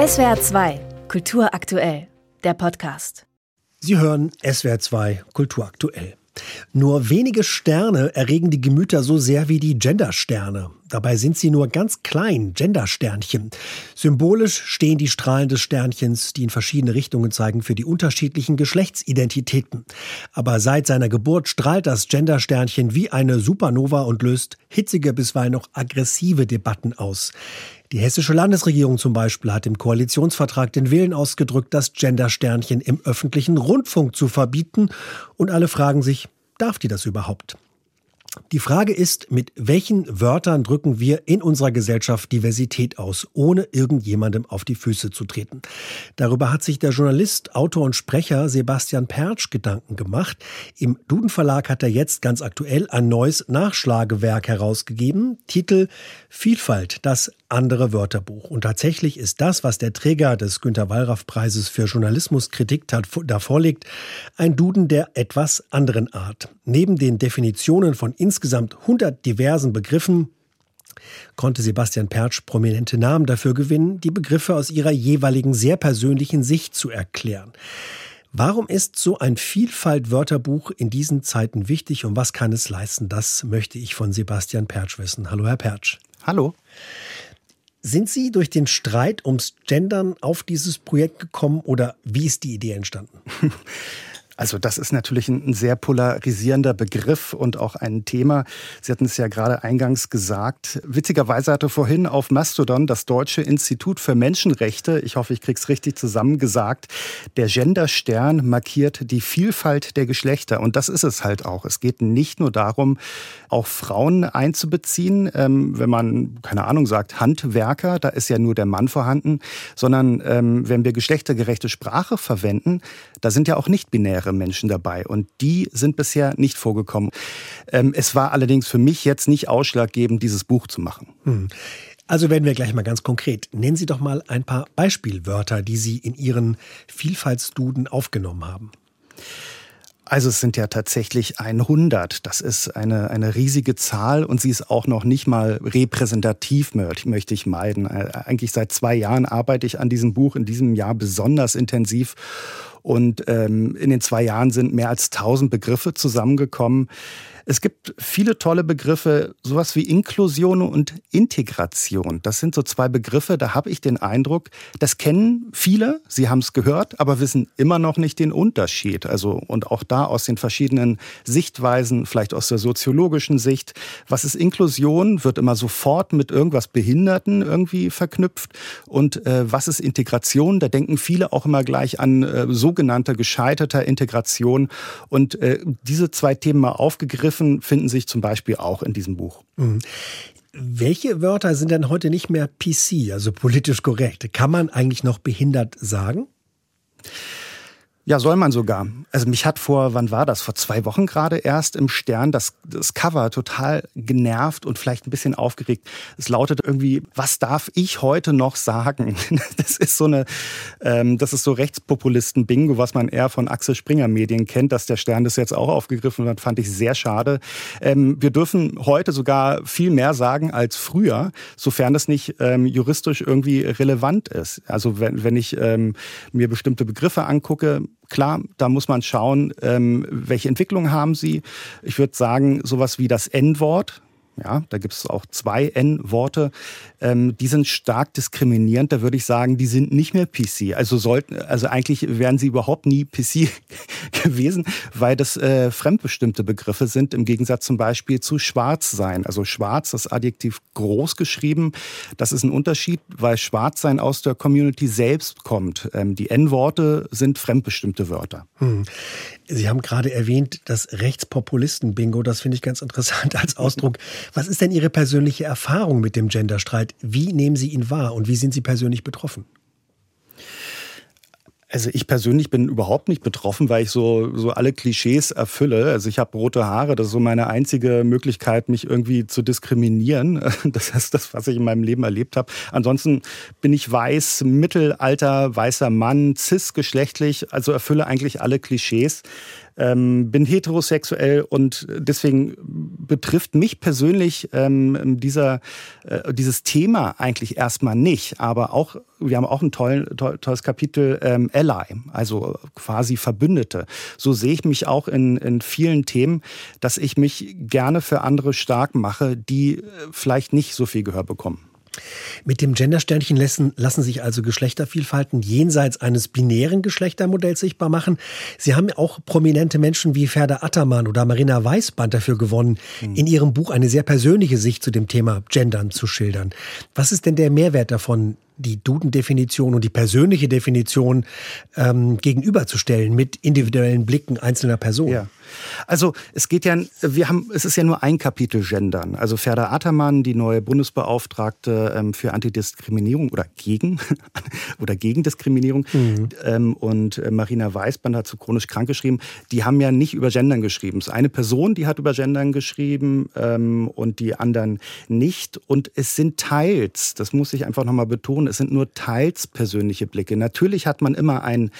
SWR 2, Kultur aktuell, der Podcast. Sie hören SWR 2, Kultur aktuell. Nur wenige Sterne erregen die Gemüter so sehr wie die Gendersterne. Dabei sind sie nur ganz klein, Gendersternchen. Symbolisch stehen die Strahlen des Sternchens, die in verschiedene Richtungen zeigen, für die unterschiedlichen Geschlechtsidentitäten. Aber seit seiner Geburt strahlt das Gendersternchen wie eine Supernova und löst hitzige, bisweilen noch aggressive Debatten aus. Die hessische Landesregierung zum Beispiel hat im Koalitionsvertrag den Willen ausgedrückt, das Gendersternchen im öffentlichen Rundfunk zu verbieten. Und alle fragen sich, darf die das überhaupt? Die Frage ist, mit welchen Wörtern drücken wir in unserer Gesellschaft Diversität aus, ohne irgendjemandem auf die Füße zu treten? Darüber hat sich der Journalist, Autor und Sprecher Sebastian Pertsch Gedanken gemacht. Im Duden Verlag hat er jetzt ganz aktuell ein neues Nachschlagewerk herausgegeben. Titel Vielfalt, das andere Wörterbuch. Und tatsächlich ist das, was der Träger des Günter Wallraff Preises für Journalismuskritik da vorliegt, ein Duden der etwas anderen Art. Neben den Definitionen von insgesamt 100 diversen Begriffen konnte Sebastian Pertsch prominente Namen dafür gewinnen, die Begriffe aus ihrer jeweiligen sehr persönlichen Sicht zu erklären. Warum ist so ein Vielfalt-Wörterbuch in diesen Zeiten wichtig und was kann es leisten? Das möchte ich von Sebastian Pertsch wissen. Hallo, Herr Pertsch. Hallo. Sind Sie durch den Streit ums Gendern auf dieses Projekt gekommen oder wie ist die Idee entstanden? Also das ist natürlich ein, sehr polarisierender Begriff und auch ein Thema. Sie hatten es ja gerade eingangs gesagt. Witzigerweise hatte vorhin auf Mastodon das Deutsche Institut für Menschenrechte, ich hoffe, ich krieg's richtig zusammengesagt, der Genderstern markiert die Vielfalt der Geschlechter. Und das ist es halt auch. Es geht nicht nur darum, auch Frauen einzubeziehen, ähm, wenn man, keine Ahnung, sagt Handwerker, da ist ja nur der Mann vorhanden, sondern ähm, wenn wir geschlechtergerechte Sprache verwenden, da sind ja auch nicht-binäre ältere Menschen dabei. Und die sind bisher nicht vorgekommen. Ähm, es war allerdings für mich jetzt nicht ausschlaggebend, dieses Buch zu machen. Hm. Also werden wir gleich mal ganz konkret. Nennen Sie doch mal ein paar Beispielwörter, die Sie in Ihren Vielfaltsduden aufgenommen haben. Also es sind ja tatsächlich 100. Das ist eine, eine riesige Zahl und sie ist auch noch nicht mal repräsentativ, möchte ich meiden. Äh, eigentlich seit zwei Jahren arbeite ich an diesem Buch, in diesem Jahr besonders intensiv. Und ähm, in den zwei Jahren sind mehr als 1000 Begriffe zusammengekommen. Es gibt viele tolle Begriffe, sowas wie Inklusion und Integration. Das sind so zwei Begriffe, da habe ich den Eindruck, das kennen viele, sie haben es gehört, aber wissen immer noch nicht den Unterschied. Also und auch da aus den verschiedenen Sichtweisen, vielleicht aus der soziologischen Sicht, was ist Inklusion, wird immer sofort mit irgendwas Behinderten irgendwie verknüpft und äh, was ist Integration? Da denken viele auch immer gleich an äh, sogenannte gescheiterter Integration und äh, diese zwei Themen mal aufgegriffen finden sich zum Beispiel auch in diesem Buch. Mhm. Welche Wörter sind denn heute nicht mehr PC, also politisch korrekt? Kann man eigentlich noch behindert sagen? Ja, soll man sogar. Also mich hat vor, wann war das? Vor zwei Wochen gerade erst im Stern das, das Cover total genervt und vielleicht ein bisschen aufgeregt. Es lautet irgendwie, was darf ich heute noch sagen? Das ist so eine, ähm, das ist so Rechtspopulisten-Bingo, was man eher von Axel Springer Medien kennt, dass der Stern das jetzt auch aufgegriffen hat, fand ich sehr schade. Ähm, wir dürfen heute sogar viel mehr sagen als früher, sofern das nicht ähm, juristisch irgendwie relevant ist. Also wenn, wenn ich ähm, mir bestimmte Begriffe angucke, Klar, da muss man schauen, ähm, welche Entwicklung haben sie. Ich würde sagen, sowas wie das N-Wort, ja, da gibt es auch zwei N-Worte. Ähm, die sind stark diskriminierend. Da würde ich sagen, die sind nicht mehr PC. Also sollten, also eigentlich wären sie überhaupt nie PC gewesen, weil das äh, fremdbestimmte Begriffe sind, im Gegensatz zum Beispiel zu schwarz sein. Also schwarz, das Adjektiv groß geschrieben, das ist ein Unterschied, weil schwarz sein aus der Community selbst kommt. Ähm, die N-Worte sind fremdbestimmte Wörter. Hm. Sie haben gerade erwähnt, das Rechtspopulisten-Bingo, das finde ich ganz interessant als Ausdruck. Was ist denn Ihre persönliche Erfahrung mit dem Genderstreit? Wie nehmen Sie ihn wahr und wie sind Sie persönlich betroffen? Also ich persönlich bin überhaupt nicht betroffen, weil ich so, so alle Klischees erfülle. Also ich habe rote Haare, das ist so meine einzige Möglichkeit, mich irgendwie zu diskriminieren. Das ist das, was ich in meinem Leben erlebt habe. Ansonsten bin ich weiß, mittelalter, weißer Mann, cisgeschlechtlich, also erfülle eigentlich alle Klischees. Ähm, bin heterosexuell und deswegen betrifft mich persönlich ähm, dieser, äh, dieses Thema eigentlich erstmal nicht. Aber auch, wir haben auch ein toll, toll, tolles Kapitel ähm, Ally, also quasi Verbündete. So sehe ich mich auch in, in vielen Themen, dass ich mich gerne für andere stark mache, die äh, vielleicht nicht so viel Gehör bekommen. Mit dem Gendersternchen lassen, lassen sich also Geschlechtervielfalten jenseits eines binären Geschlechtermodells sichtbar machen. Sie haben auch prominente Menschen wie Ferda Attermann oder Marina Weißband dafür gewonnen, mhm. in ihrem Buch eine sehr persönliche Sicht zu dem Thema Gendern zu schildern. Was ist denn der Mehrwert davon, die Duden-Definition und die persönliche Definition ähm, gegenüberzustellen mit individuellen Blicken einzelner Personen. Ja. Also es geht ja, wir haben, es ist ja nur ein Kapitel Gendern. Also Ferda Attermann, die neue Bundesbeauftragte ähm, für Antidiskriminierung oder gegen oder gegen Diskriminierung mhm. ähm, und äh, Marina Weißband hat zu chronisch krank geschrieben. Die haben ja nicht über Gendern geschrieben. Es ist eine Person, die hat über Gendern geschrieben ähm, und die anderen nicht. Und es sind teils, das muss ich einfach nochmal betonen, es sind nur teils persönliche Blicke. Natürlich hat man immer einen,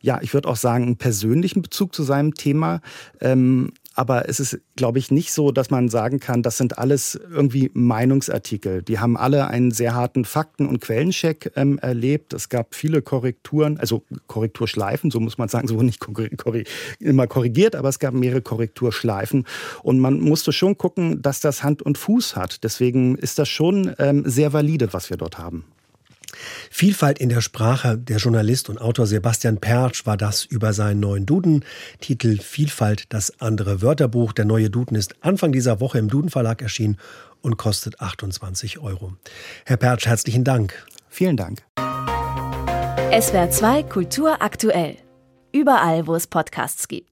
ja, ich würde auch sagen, einen persönlichen Bezug zu seinem Thema. Ähm, aber es ist, glaube ich, nicht so, dass man sagen kann, das sind alles irgendwie Meinungsartikel. Die haben alle einen sehr harten Fakten- und Quellencheck ähm, erlebt. Es gab viele Korrekturen, also Korrekturschleifen, so muss man sagen, so nicht korri immer korrigiert, aber es gab mehrere Korrekturschleifen. Und man musste schon gucken, dass das Hand und Fuß hat. Deswegen ist das schon ähm, sehr valide, was wir dort haben. Vielfalt in der Sprache. Der Journalist und Autor Sebastian Pertsch war das über seinen neuen Duden. Titel Vielfalt, das andere Wörterbuch. Der neue Duden ist Anfang dieser Woche im Duden Verlag erschienen und kostet 28 Euro. Herr Pertsch, herzlichen Dank. Vielen Dank. SWR 2 Kultur aktuell. Überall, wo es Podcasts gibt.